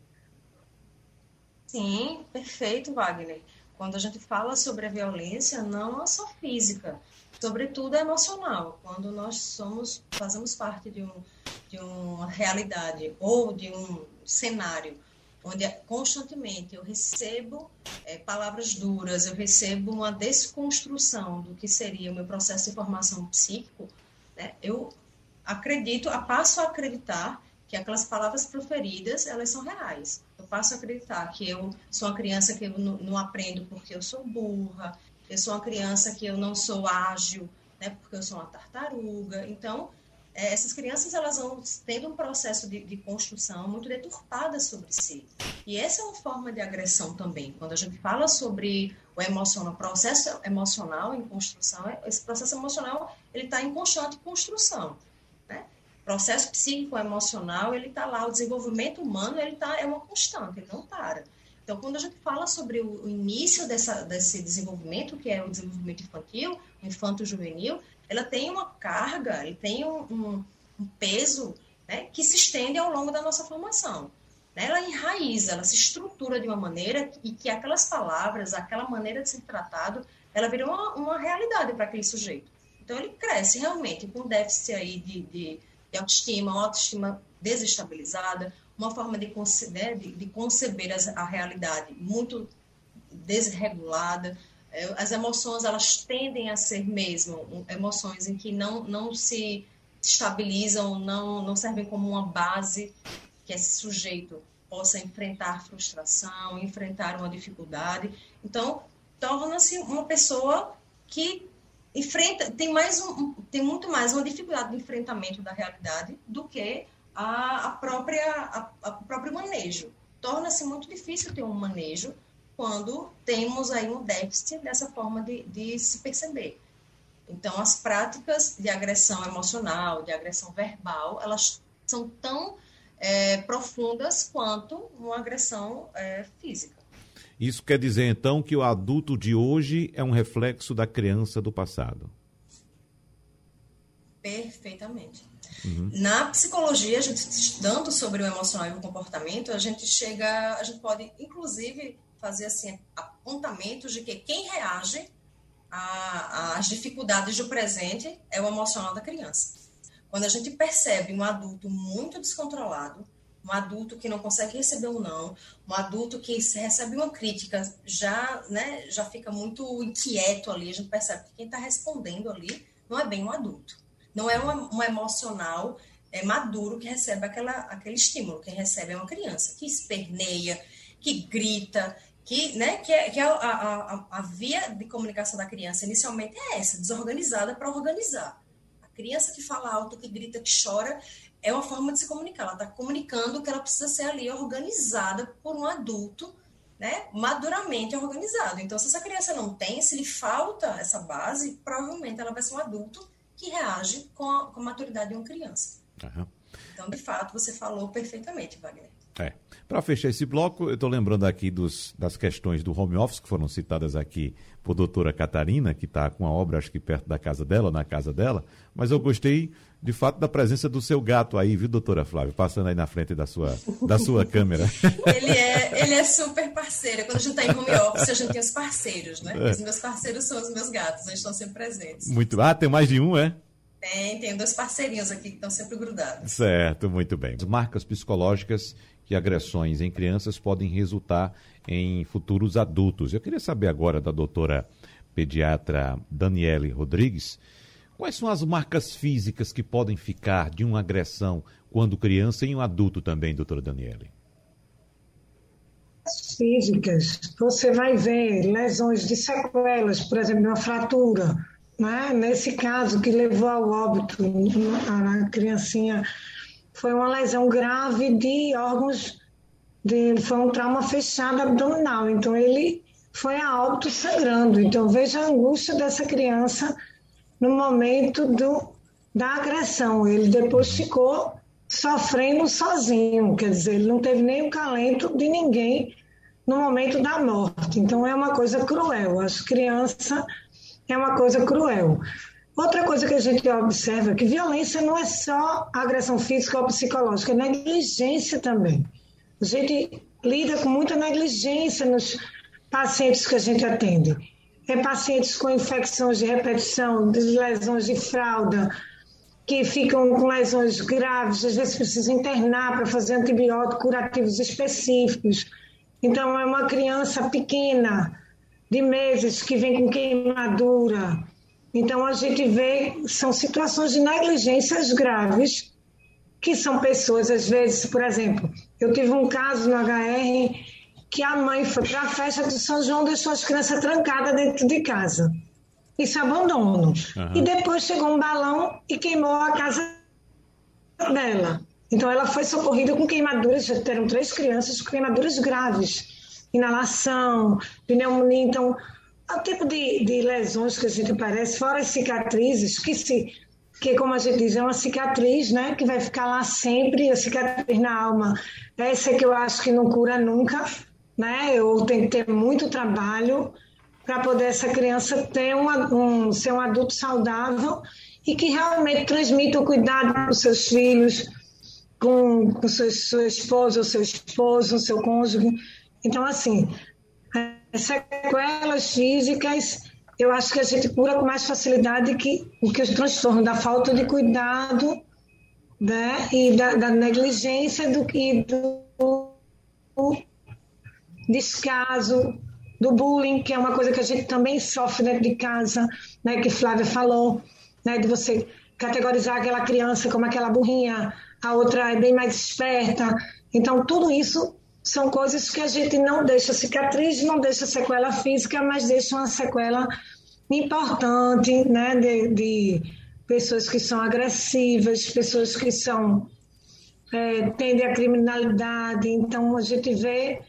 Sim, perfeito, Wagner. Quando a gente fala sobre a violência, não é só física, sobretudo emocional. Quando nós somos, fazemos parte de, um, de uma realidade ou de um cenário onde constantemente eu recebo é, palavras duras, eu recebo uma desconstrução do que seria o meu processo de formação psíquico, né, eu acredito, passo a acreditar que aquelas palavras proferidas, elas são reais. Eu a acreditar que eu sou uma criança que eu não, não aprendo porque eu sou burra, eu sou uma criança que eu não sou ágil, né, porque eu sou uma tartaruga. Então, é, essas crianças elas vão tendo um processo de, de, construção muito deturpada sobre si. E essa é uma forma de agressão também. Quando a gente fala sobre o emocional, processo emocional em construção, esse processo emocional ele está em constante construção. Processo psíquico emocional ele está lá, o desenvolvimento humano ele tá é uma constante, ele não para. Então, quando a gente fala sobre o, início dessa, desse desenvolvimento, que é o desenvolvimento infantil, infanto-juvenil, ela tem uma carga, ele tem um, um, um peso né, que se estende ao longo da nossa formação. Né? Ela enraiza, ela se estrutura de uma maneira e que aquelas palavras, aquela maneira de ser tratado, ela vira uma, uma realidade para aquele sujeito. Então, ele cresce realmente com déficit aí de, de, de autoestima, uma autoestima desestabilizada, uma forma de, né, de, de conceber a realidade muito desregulada, é, as emoções elas tendem a ser mesmo emoções em que não, não se estabilizam, não, não servem como uma base que esse sujeito possa enfrentar frustração, enfrentar uma dificuldade. Então, torna-se uma pessoa que enfrenta, tem mais um, tem muito mais uma dificuldade de enfrentamento da realidade do que a, a própria a, a próprio manejo. Torna-se muito difícil ter um manejo quando temos aí um déficit dessa forma de, de se perceber. Então, as práticas de agressão emocional, de agressão verbal, elas são tão é, profundas quanto uma agressão é, física. Isso quer dizer, então, que o adulto de hoje é um reflexo da criança do passado? Perfeitamente. Uhum. Na psicologia, a gente estudando sobre o emocional e o comportamento, a gente chega, a gente pode, inclusive, fazer assim apontamentos de que quem reage às dificuldades do presente é o emocional da criança. Quando a gente percebe um adulto muito descontrolado, um adulto que não consegue receber um não, um adulto que recebe uma crítica já, né, já fica muito inquieto ali, a gente percebe que quem está respondendo ali não é bem um adulto, não é um, emocional é, maduro que recebe aquela, aquele estímulo, quem recebe é uma criança que esperneia, que grita, que, né, que, é, que é a, a, a, via de comunicação da criança inicialmente é essa, desorganizada para organizar. Criança que fala alto, que grita, que chora, é uma forma de se comunicar. Ela está comunicando que ela precisa ser ali organizada por um adulto, né, maduramente organizado. Então, se essa criança não tem, se lhe falta essa base, provavelmente ela vai ser um adulto que reage com a, com a maturidade de uma criança. Uhum. Então, de fato, você falou perfeitamente, Wagner. É. Para fechar esse bloco, eu estou lembrando aqui dos, das questões do home office que foram citadas aqui por doutora Catarina, que está com a obra, acho que perto da casa dela, na casa dela, mas eu gostei, de fato, da presença do seu gato aí, viu, doutora Flávia? Passando aí na frente da sua, da sua câmera. Ele é, ele é super parceiro. Quando a gente está em home office, a gente tem os parceiros, né? É. Os meus parceiros são os meus gatos, eles estão sempre presentes. Muito. Ah, tem mais de um, é? Tem, tem dois parceirinhos aqui que estão sempre grudados. Certo, muito bem. As marcas psicológicas que agressões em crianças podem resultar em futuros adultos. Eu queria saber agora da doutora pediatra Daniele Rodrigues, quais são as marcas físicas que podem ficar de uma agressão quando criança e um adulto também, doutora Daniele? Físicas, você vai ver lesões de sequelas, por exemplo, uma fratura, né? nesse caso que levou ao óbito a criancinha foi uma lesão grave de órgãos, de, foi um trauma fechado abdominal. Então, ele foi a óbito sangrando. Então, veja a angústia dessa criança no momento do, da agressão. Ele depois ficou sofrendo sozinho, quer dizer, ele não teve nem o calento de ninguém no momento da morte. Então, é uma coisa cruel. As crianças é uma coisa cruel. Outra coisa que a gente observa é que violência não é só agressão física ou psicológica, é negligência também. A gente lida com muita negligência nos pacientes que a gente atende. É pacientes com infecções de repetição, de lesões de fralda, que ficam com lesões graves, às vezes precisam internar para fazer antibióticos curativos específicos. Então, é uma criança pequena, de meses, que vem com queimadura, então, a gente vê, são situações de negligências graves, que são pessoas, às vezes, por exemplo, eu tive um caso no HR que a mãe foi para a festa de São João, deixou as crianças trancadas dentro de casa. Isso é abandono. Uhum. E depois chegou um balão e queimou a casa dela. Então, ela foi socorrida com queimaduras, já teram três crianças com queimaduras graves, inalação, pneumonia. Então, o tipo de, de lesões que a gente parece, fora as cicatrizes, que se que como a gente diz, é uma cicatriz, né, que vai ficar lá sempre, a cicatriz na alma. Essa é que eu acho que não cura nunca, né? Eu tenho que ter muito trabalho para poder essa criança ter uma, um, ser um adulto saudável e que realmente transmita o cuidado para os seus filhos, com, com seu, sua esposa, o seu esposo, seu cônjuge. Então, assim, as sequelas físicas eu acho que a gente cura com mais facilidade que o que os transtornos da falta de cuidado né, e da, da negligência do, e do descaso, do bullying, que é uma coisa que a gente também sofre dentro de casa, né, que Flávia falou, né, de você categorizar aquela criança como aquela burrinha, a outra é bem mais esperta. Então, tudo isso são coisas que a gente não deixa cicatriz, não deixa sequela física, mas deixa uma sequela importante, né, de, de pessoas que são agressivas, pessoas que são é, tendem à criminalidade. Então a gente vê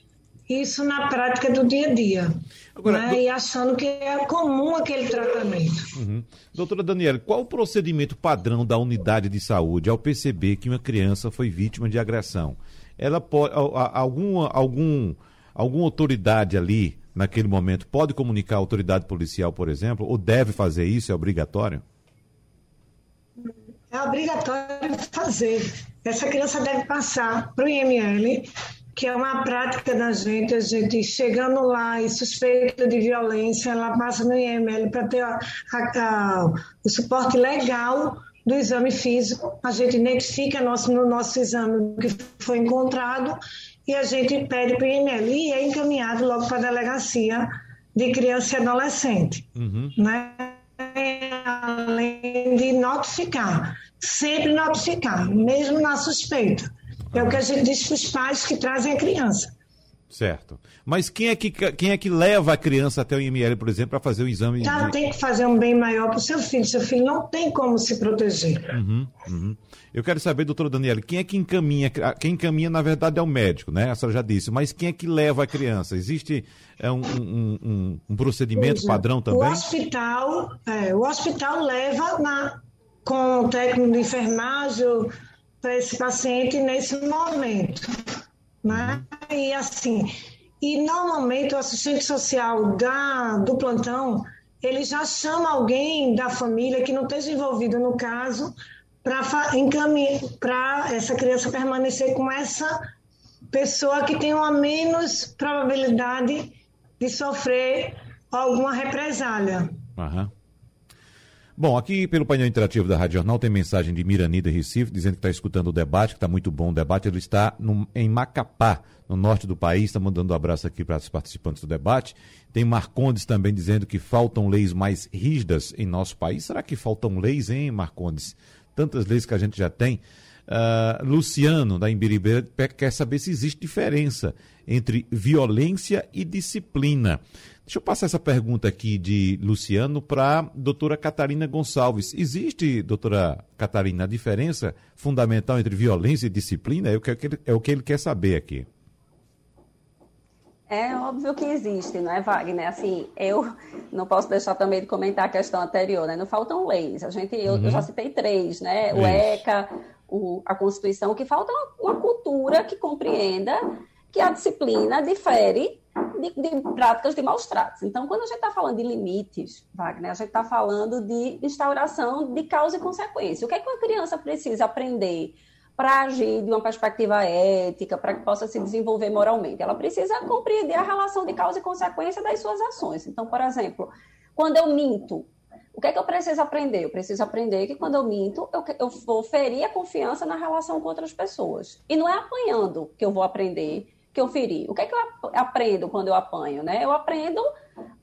isso na prática do dia a dia. Agora, né? do... E achando que é comum aquele tratamento. Uhum. Doutora Daniela, qual o procedimento padrão da unidade de saúde ao perceber que uma criança foi vítima de agressão? Ela pode. Algum, algum, alguma autoridade ali naquele momento, pode comunicar à autoridade policial, por exemplo, ou deve fazer isso? É obrigatório? É obrigatório fazer. Essa criança deve passar para o IML, que é uma prática da gente, a gente chegando lá e suspeita de violência, ela passa no IML para ter a, a, a, o suporte legal do exame físico. A gente identifica nosso, no nosso exame o que foi encontrado e a gente pede para o INL e é encaminhado logo para a delegacia de criança e adolescente. Uhum. Né? Além de notificar, sempre notificar, mesmo na suspeita. É o que a gente diz para os pais que trazem a criança. Certo. Mas quem é que, quem é que leva a criança até o IML, por exemplo, para fazer o exame? Já de... tem que fazer um bem maior para o seu filho. Seu filho não tem como se proteger. Uhum, uhum. Eu quero saber, doutora Daniela, quem é que encaminha? Quem encaminha, na verdade, é o médico, né? A senhora já disse. Mas quem é que leva a criança? Existe é, um, um, um, um procedimento Veja, padrão também? O hospital, é, o hospital leva na, com o técnico de enfermagem para esse paciente nesse momento. Né? E assim, e normalmente o assistente social da, do plantão, ele já chama alguém da família que não esteja envolvido no caso para encaminhar para essa criança permanecer com essa pessoa que tem uma menos probabilidade de sofrer alguma represália. Uhum. Bom, aqui pelo painel interativo da Rádio Jornal tem mensagem de Miranida Recife, dizendo que está escutando o debate, que está muito bom o debate. Ele está no, em Macapá, no norte do país, está mandando um abraço aqui para os participantes do debate. Tem Marcondes também dizendo que faltam leis mais rígidas em nosso país. Será que faltam leis, hein, Marcondes? Tantas leis que a gente já tem. Uh, Luciano, da Imbiribeira, quer saber se existe diferença entre violência e disciplina. Deixa eu passar essa pergunta aqui de Luciano para a doutora Catarina Gonçalves. Existe, doutora Catarina, a diferença fundamental entre violência e disciplina? É o que, é o que ele quer saber aqui. É óbvio que existe, não é, Wagner? Assim, eu não posso deixar também de comentar a questão anterior, né? Não faltam leis. A gente, eu, uhum. eu já citei três, né? Isso. O ECA, o, a Constituição, que falta uma, uma cultura que compreenda que a disciplina difere de, de, práticas de maus tratos. Então, quando a gente está falando de limites, Wagner, a gente está falando de instauração de causa e consequência. O que é que uma criança precisa aprender para agir de uma perspectiva ética, para que possa se desenvolver moralmente? Ela precisa compreender a relação de causa e consequência das suas ações. Então, por exemplo, quando eu minto, o que é que eu preciso aprender? Eu preciso aprender que quando eu minto, eu, eu vou ferir a confiança na relação com outras pessoas. E não é apanhando que eu vou aprender que eu feri. O que é que eu aprendo quando eu apanho? Né? Eu aprendo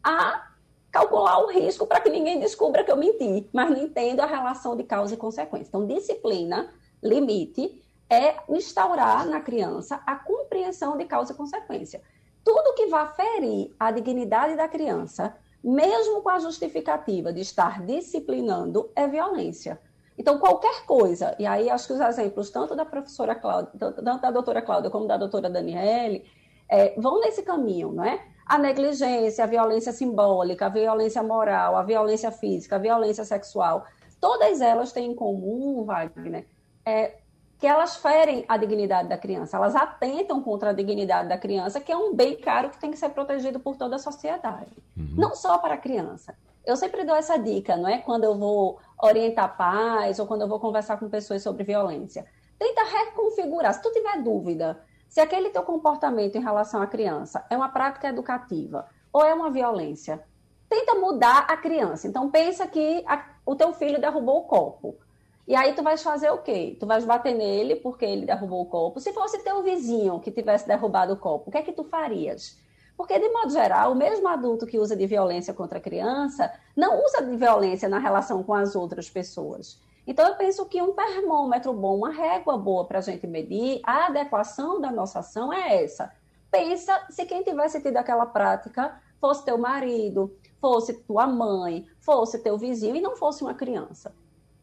a calcular o risco para que ninguém descubra que eu menti, mas não entendo a relação de causa e consequência. Então, disciplina, limite, é instaurar na criança a compreensão de causa e consequência. Tudo que vá ferir a dignidade da criança, mesmo com a justificativa de estar disciplinando, é violência. Então, qualquer coisa, e aí acho que os exemplos, tanto da professora Cláudia, tanto da doutora Cláudia como da doutora Daniele, é, vão nesse caminho, não é? A negligência, a violência simbólica, a violência moral, a violência física, a violência sexual, todas elas têm em comum, Wagner, é, que elas ferem a dignidade da criança, elas atentam contra a dignidade da criança, que é um bem caro que tem que ser protegido por toda a sociedade, uhum. não só para a criança. Eu sempre dou essa dica, não é? Quando eu vou orientar pais ou quando eu vou conversar com pessoas sobre violência. Tenta reconfigurar. Se tu tiver dúvida se aquele teu comportamento em relação à criança é uma prática educativa ou é uma violência, tenta mudar a criança. Então pensa que a, o teu filho derrubou o copo. E aí tu vais fazer o quê? Tu vais bater nele porque ele derrubou o copo. Se fosse teu vizinho que tivesse derrubado o copo, o que é que tu farias? Porque, de modo geral, o mesmo adulto que usa de violência contra a criança não usa de violência na relação com as outras pessoas. Então, eu penso que um termômetro bom, uma régua boa para a gente medir a adequação da nossa ação é essa. Pensa se quem tivesse tido aquela prática fosse teu marido, fosse tua mãe, fosse teu vizinho e não fosse uma criança.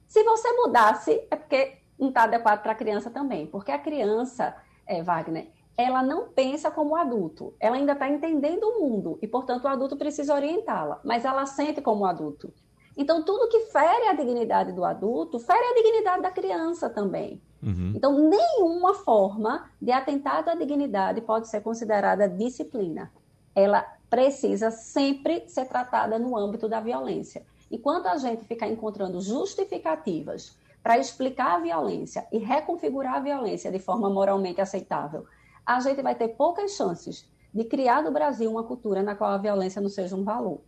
Se você mudasse, é porque não está adequado para a criança também, porque a criança, é, Wagner, ela não pensa como adulto, ela ainda está entendendo o mundo e, portanto, o adulto precisa orientá-la, mas ela sente como adulto. Então, tudo que fere a dignidade do adulto, fere a dignidade da criança também. Uhum. Então, nenhuma forma de atentado à dignidade pode ser considerada disciplina. Ela precisa sempre ser tratada no âmbito da violência. Enquanto a gente ficar encontrando justificativas para explicar a violência e reconfigurar a violência de forma moralmente aceitável, a gente vai ter poucas chances de criar no Brasil uma cultura na qual a violência não seja um valor.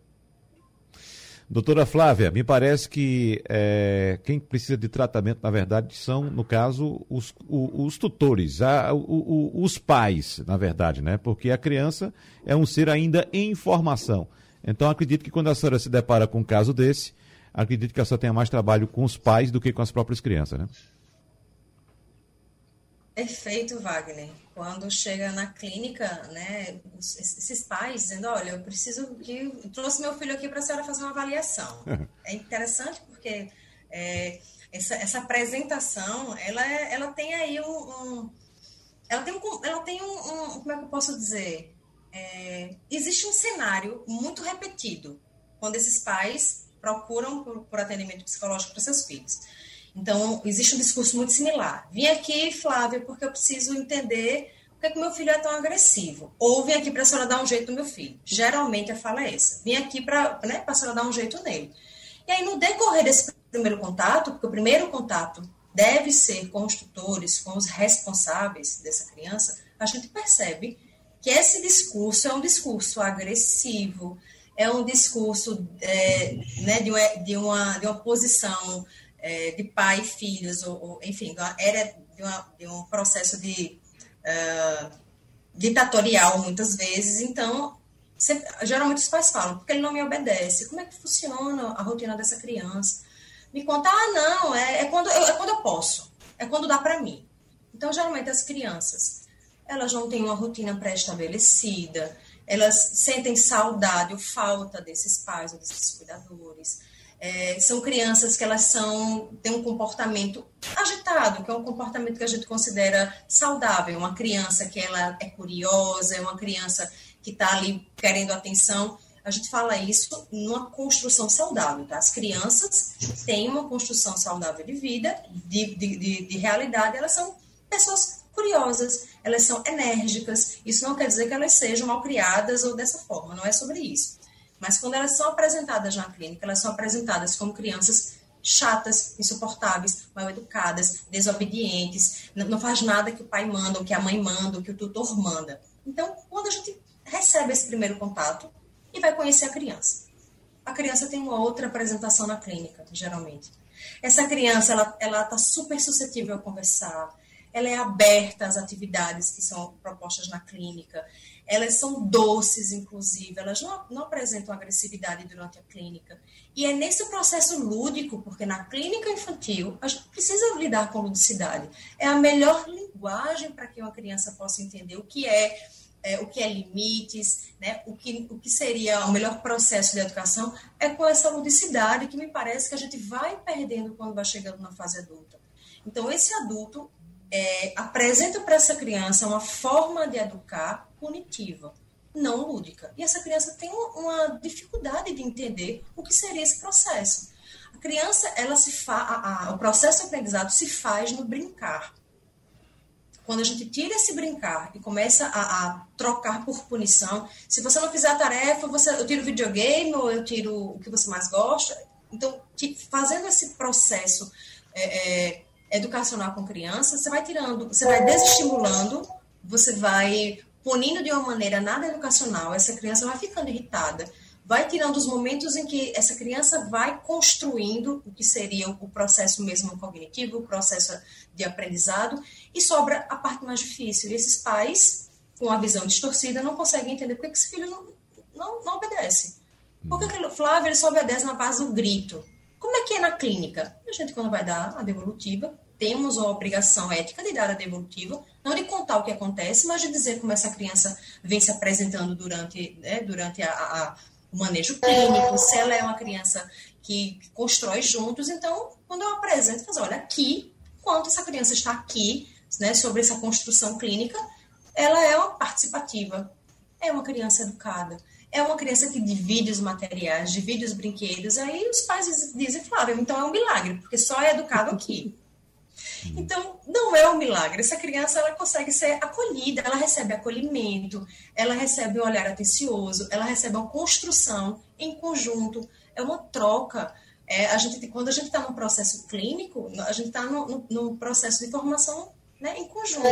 Doutora Flávia, me parece que é, quem precisa de tratamento, na verdade, são, no caso, os, os tutores, a, o, o, os pais, na verdade, né? Porque a criança é um ser ainda em formação. Então, acredito que quando a senhora se depara com um caso desse, acredito que a senhora tenha mais trabalho com os pais do que com as próprias crianças, né? Perfeito, Wagner. Quando chega na clínica, né, esses pais dizendo, olha, eu preciso que eu trouxe meu filho aqui para a senhora fazer uma avaliação. é interessante porque é, essa, essa, apresentação, ela, ela tem aí um, um, ela tem um, ela tem um, um, como é que eu posso dizer? É, existe um cenário muito repetido quando esses pais procuram por, por atendimento psicológico para seus filhos. Então, existe um discurso muito similar. Vim aqui, Flávia, porque eu preciso entender por que, é que meu filho é tão agressivo. Ou vim aqui para a senhora dar um jeito no meu filho. Geralmente a fala é essa. Vim aqui para né, a senhora dar um jeito nele. E aí, no decorrer desse primeiro contato, porque o primeiro contato deve ser com os tutores, com os responsáveis dessa criança, a gente percebe que esse discurso é um discurso agressivo, é um discurso é, né, de, uma, de, uma, de uma posição é, de pai e filhos, ou, ou enfim, era de, uma, de, um processo de uh, ditatorial muitas vezes, então sempre, geralmente os pais falam, porque ele não me obedece, como é que funciona a rotina dessa criança? Me conta, ah, não, é, é quando, eu, é quando eu posso, é quando dá para mim. Então, geralmente as crianças, elas não têm uma rotina pré-estabelecida, elas sentem saudade ou falta desses pais ou desses cuidadores, é, são crianças que elas são têm um comportamento agitado, que é um comportamento que a gente considera saudável. Uma criança que ela é curiosa, é uma criança que está ali querendo atenção. A gente fala isso numa construção saudável, tá? As crianças têm uma construção saudável de vida, de, de, de, de realidade, elas são pessoas curiosas, elas são enérgicas. Isso não quer dizer que elas sejam mal criadas ou dessa forma, não é sobre isso. Mas quando elas são apresentadas na clínica, elas são apresentadas como crianças chatas, insuportáveis, mal educadas, desobedientes, não faz nada que o pai manda, ou que a mãe manda, ou que o tutor manda. Então, quando a gente recebe esse primeiro contato e vai conhecer a criança, a criança tem uma outra apresentação na clínica, geralmente. Essa criança, ela ela está super suscetível a conversar, ela é aberta às atividades que são propostas na clínica, elas são doces, inclusive, elas não, não apresentam agressividade durante a clínica. E é nesse processo lúdico, porque na clínica infantil a gente precisa lidar com ludicidade. É a melhor linguagem para que uma criança possa entender o que é é, o que é limites, né, o, que, o que seria o melhor processo de educação, é com essa ludicidade que me parece que a gente vai perdendo quando vai chegando na fase adulta. Então, esse adulto é, apresenta para essa criança uma forma de educar punitiva, não lúdica. E essa criança tem uma dificuldade de entender o que seria esse processo. A criança, ela se fa a, a, o processo de aprendizado se faz no brincar. Quando a gente tira esse brincar e começa a, a trocar por punição, se você não fizer a tarefa, você, eu tiro o videogame ou eu tiro o que você mais gosta. Então, fazendo esse processo é, é, educacional com criança, você vai tirando, você vai desestimulando, você vai punindo de uma maneira nada educacional, essa criança vai ficando irritada, vai tirando os momentos em que essa criança vai construindo o que seria o processo mesmo cognitivo, o processo de aprendizado, e sobra a parte mais difícil. E esses pais, com a visão distorcida, não conseguem entender por que esse filho não, não, não obedece. Por que o Flávio ele só obedece na base do grito? Como é que é na clínica? A gente, quando vai dar a devolutiva, temos a obrigação ética de dar a devolutiva, não de contar o que acontece, mas de dizer como essa criança vem se apresentando durante, né, durante a, a, o manejo clínico, se ela é uma criança que, constrói juntos. Então, quando eu apresento, fazer, olha, aqui, enquanto essa criança está aqui, né, sobre essa construção clínica, ela é uma participativa, é uma criança educada é uma criança que divide os materiais, divide os brinquedos. Aí os pais dizem, Flávio, então é um milagre, porque só é educado aqui. Então, não é um milagre. Essa criança ela consegue ser acolhida, ela recebe acolhimento, ela recebe um olhar atencioso, ela recebe uma construção em conjunto, é uma troca. É, a gente, quando a gente está num processo clínico, a gente está num, num processo de formação né, em conjunto.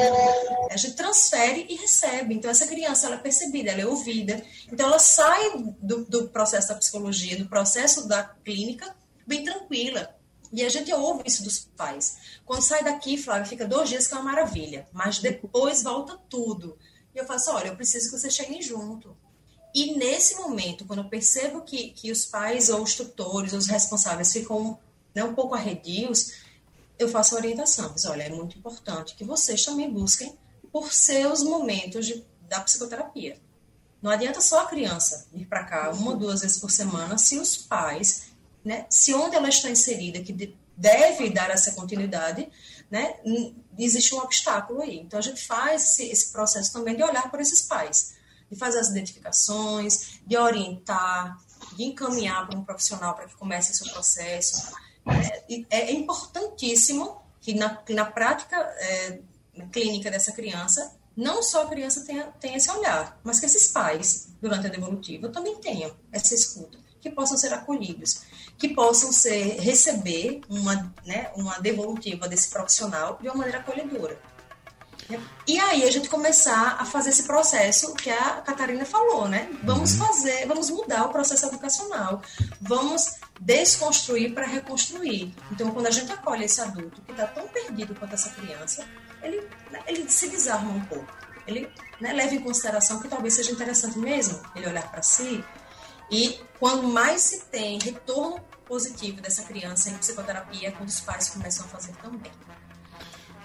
A gente transfere e recebe. Então, essa criança ela é percebida, ela é ouvida. Então, ela sai do, do processo da psicologia, do processo da clínica, bem tranquila. E a gente ouve isso dos pais. Quando sai daqui, Flávia, fica dois dias que é uma maravilha, mas depois volta tudo. E eu faço, olha, eu preciso que você cheguem junto. E nesse momento, quando eu percebo que, que os pais ou os tutores, os responsáveis ficam né, um pouco arredios, eu faço a orientação. Mas, olha, é muito importante que vocês também busquem por seus momentos de, da psicoterapia. Não adianta só a criança vir para cá uma ou duas vezes por semana se os pais, né, se onde ela está inserida, que deve dar essa continuidade, né, existe um obstáculo aí. Então a gente faz esse, esse processo também de olhar por esses pais, de fazer as identificações, de orientar, de encaminhar para um profissional para que comece esse processo é, é importantíssimo que na, que na prática é, clínica dessa criança, não só a criança tenha, tenha esse olhar, mas que esses pais, durante a devolutiva, também tenham essa escuta, que possam ser acolhidos, que possam ser, receber uma, né, uma devolutiva desse profissional de uma maneira acolhedora. E aí a gente começar a fazer esse processo que a Catarina falou, né? Vamos uhum. fazer, vamos mudar o processo educacional, vamos desconstruir para reconstruir. Então, quando a gente acolhe esse adulto que está tão perdido quanto essa criança, ele, né, ele se desarma um pouco. Ele né, leva em consideração que talvez seja interessante mesmo ele olhar para si. E quando mais se tem retorno positivo dessa criança em psicoterapia, é quando os pais começam a fazer também.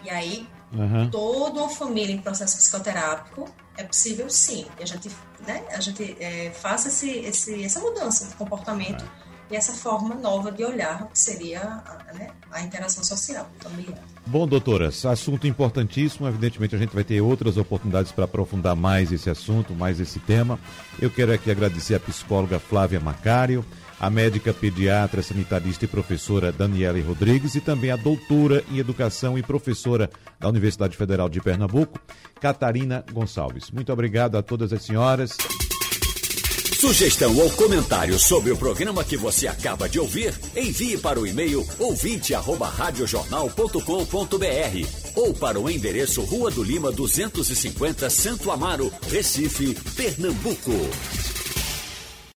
E aí, uhum. toda uma família em processo psicoterápico é possível sim. E a gente, né, a gente é, faça esse, esse, essa mudança de comportamento e essa forma nova de olhar, que seria a, né, a interação social familiar. Bom, doutoras, assunto importantíssimo. Evidentemente, a gente vai ter outras oportunidades para aprofundar mais esse assunto, mais esse tema. Eu quero aqui agradecer a psicóloga Flávia Macário a médica pediatra, sanitarista e professora Daniela Rodrigues e também a doutora em educação e professora da Universidade Federal de Pernambuco, Catarina Gonçalves. Muito obrigado a todas as senhoras. Sugestão ou comentário sobre o programa que você acaba de ouvir, envie para o e-mail ouvinte@radiojornal.com.br ou para o endereço Rua do Lima 250, Santo Amaro, Recife, Pernambuco.